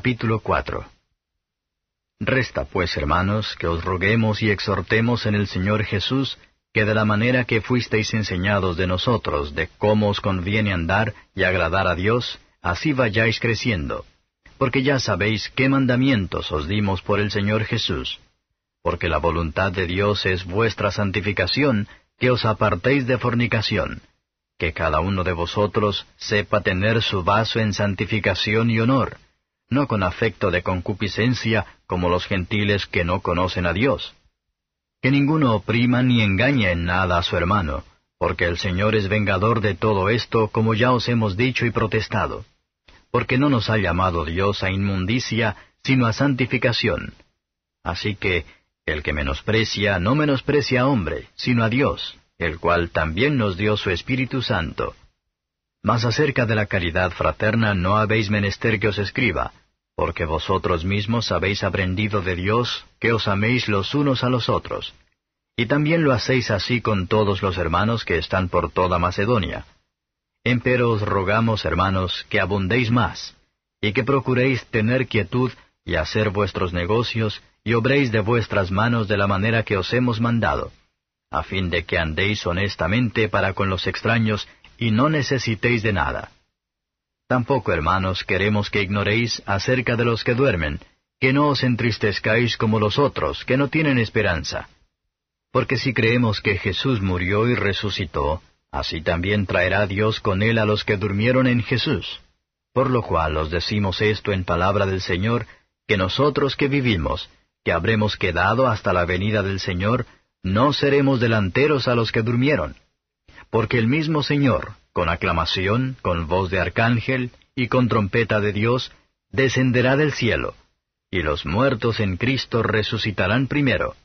Capítulo 4 Resta pues, hermanos, que os roguemos y exhortemos en el Señor Jesús, que de la manera que fuisteis enseñados de nosotros de cómo os conviene andar y agradar a Dios, así vayáis creciendo, porque ya sabéis qué mandamientos os dimos por el Señor Jesús. Porque la voluntad de Dios es vuestra santificación, que os apartéis de fornicación, que cada uno de vosotros sepa tener su vaso en santificación y honor, no con afecto de concupiscencia como los gentiles que no conocen a Dios que ninguno oprima ni engañe en nada a su hermano, porque el Señor es vengador de todo esto, como ya os hemos dicho y protestado. Porque no nos ha llamado Dios a inmundicia, sino a santificación. Así que, el que menosprecia no menosprecia a hombre, sino a Dios, el cual también nos dio su Espíritu Santo. Mas acerca de la caridad fraterna no habéis menester que os escriba, porque vosotros mismos habéis aprendido de Dios que os améis los unos a los otros. Y también lo hacéis así con todos los hermanos que están por toda Macedonia. Empero os rogamos, hermanos, que abundéis más, y que procuréis tener quietud y hacer vuestros negocios, y obréis de vuestras manos de la manera que os hemos mandado, a fin de que andéis honestamente para con los extraños, y no necesitéis de nada Tampoco, hermanos, queremos que ignoréis acerca de los que duermen, que no os entristezcáis como los otros, que no tienen esperanza. Porque si creemos que Jesús murió y resucitó, así también traerá Dios con él a los que durmieron en Jesús. Por lo cual os decimos esto en palabra del Señor, que nosotros que vivimos, que habremos quedado hasta la venida del Señor, no seremos delanteros a los que durmieron. Porque el mismo Señor, con aclamación, con voz de arcángel y con trompeta de Dios, descenderá del cielo, y los muertos en Cristo resucitarán primero.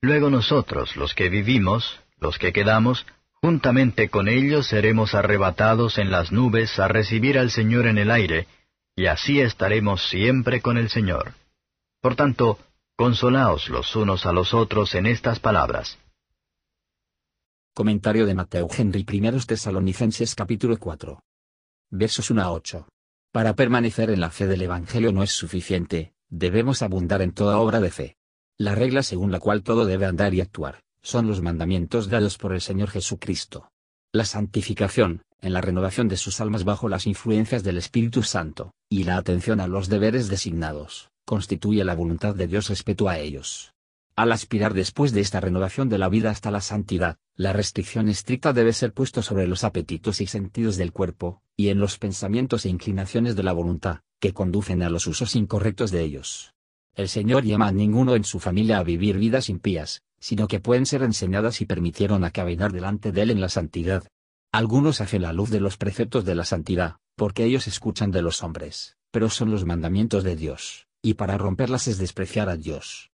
Luego nosotros, los que vivimos, los que quedamos, juntamente con ellos seremos arrebatados en las nubes a recibir al Señor en el aire, y así estaremos siempre con el Señor. Por tanto, consolaos los unos a los otros en estas palabras. Comentario de Mateo Henry I Tesalonicenses capítulo 4. Versos 1 a 8. Para permanecer en la fe del Evangelio no es suficiente, debemos abundar en toda obra de fe. La regla según la cual todo debe andar y actuar, son los mandamientos dados por el Señor Jesucristo. La santificación, en la renovación de sus almas bajo las influencias del Espíritu Santo, y la atención a los deberes designados, constituye la voluntad de Dios respecto a ellos. Al aspirar después de esta renovación de la vida hasta la santidad, la restricción estricta debe ser puesto sobre los apetitos y sentidos del cuerpo, y en los pensamientos e inclinaciones de la voluntad, que conducen a los usos incorrectos de ellos. El Señor llama a ninguno en su familia a vivir vidas impías, sino que pueden ser enseñadas y permitieron a caminar delante de Él en la santidad. Algunos hacen la luz de los preceptos de la santidad, porque ellos escuchan de los hombres, pero son los mandamientos de Dios, y para romperlas es despreciar a Dios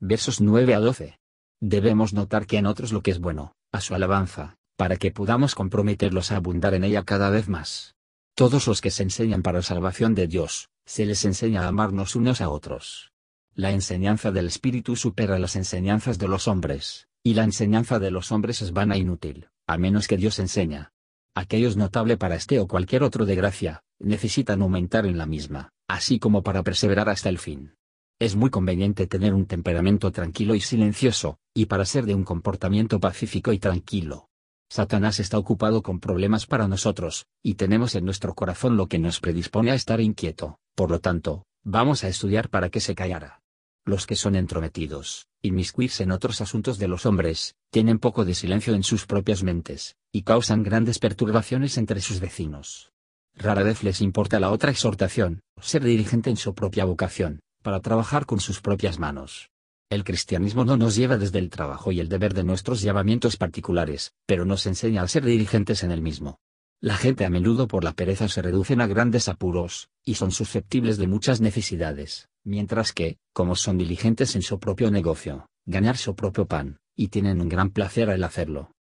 versos 9 a 12. Debemos notar que en otros lo que es bueno, a su alabanza, para que podamos comprometerlos a abundar en ella cada vez más. Todos los que se enseñan para salvación de Dios, se les enseña a amarnos unos a otros. La enseñanza del Espíritu supera las enseñanzas de los hombres, y la enseñanza de los hombres es vana e inútil, a menos que Dios enseña. Aquellos notable para este o cualquier otro de gracia, necesitan aumentar en la misma, así como para perseverar hasta el fin. Es muy conveniente tener un temperamento tranquilo y silencioso, y para ser de un comportamiento pacífico y tranquilo. Satanás está ocupado con problemas para nosotros, y tenemos en nuestro corazón lo que nos predispone a estar inquieto, por lo tanto, vamos a estudiar para que se callara. Los que son entrometidos, inmiscuirse en otros asuntos de los hombres, tienen poco de silencio en sus propias mentes, y causan grandes perturbaciones entre sus vecinos. Rara vez les importa la otra exhortación, ser dirigente en su propia vocación, para trabajar con sus propias manos. El cristianismo no nos lleva desde el trabajo y el deber de nuestros llamamientos particulares, pero nos enseña a ser dirigentes en el mismo. La gente a menudo por la pereza se reducen a grandes apuros, y son susceptibles de muchas necesidades, mientras que, como son diligentes en su propio negocio, ganar su propio pan, y tienen un gran placer al hacerlo.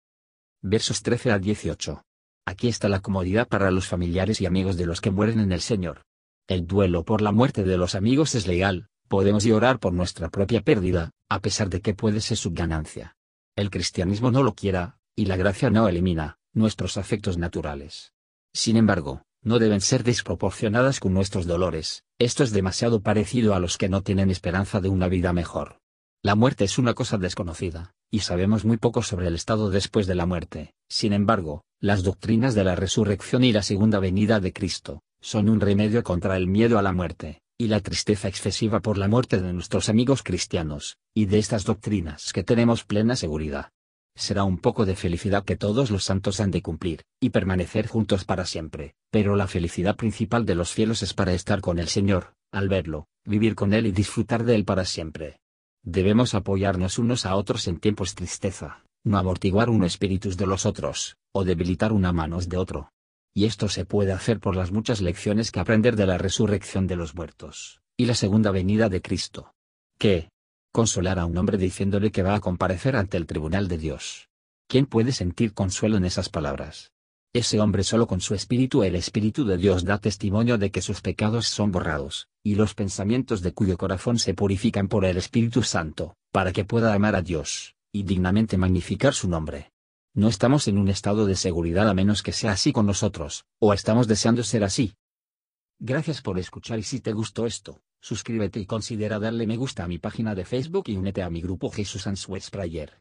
Versos 13 a 18. Aquí está la comodidad para los familiares y amigos de los que mueren en el Señor. El duelo por la muerte de los amigos es legal, podemos llorar por nuestra propia pérdida, a pesar de que puede ser su ganancia. El cristianismo no lo quiera, y la gracia no elimina, nuestros afectos naturales. Sin embargo, no deben ser desproporcionadas con nuestros dolores, esto es demasiado parecido a los que no tienen esperanza de una vida mejor. La muerte es una cosa desconocida, y sabemos muy poco sobre el estado después de la muerte. Sin embargo, las doctrinas de la resurrección y la segunda venida de Cristo, son un remedio contra el miedo a la muerte, y la tristeza excesiva por la muerte de nuestros amigos cristianos, y de estas doctrinas que tenemos plena seguridad. Será un poco de felicidad que todos los santos han de cumplir, y permanecer juntos para siempre, pero la felicidad principal de los cielos es para estar con el Señor, al verlo, vivir con Él y disfrutar de Él para siempre. Debemos apoyarnos unos a otros en tiempos tristeza, no amortiguar un espíritus de los otros, o debilitar una manos de otro, y esto se puede hacer por las muchas lecciones que aprender de la resurrección de los muertos, y la segunda venida de Cristo. ¿Qué? Consolar a un hombre diciéndole que va a comparecer ante el tribunal de Dios. ¿Quién puede sentir consuelo en esas palabras? Ese hombre solo con su espíritu el espíritu de Dios da testimonio de que sus pecados son borrados, y los pensamientos de cuyo corazón se purifican por el Espíritu Santo, para que pueda amar a Dios, y dignamente magnificar su nombre. No estamos en un estado de seguridad a menos que sea así con nosotros, o estamos deseando ser así. Gracias por escuchar y si te gustó esto, suscríbete y considera darle me gusta a mi página de Facebook y únete a mi grupo Jesús Answers Prayer.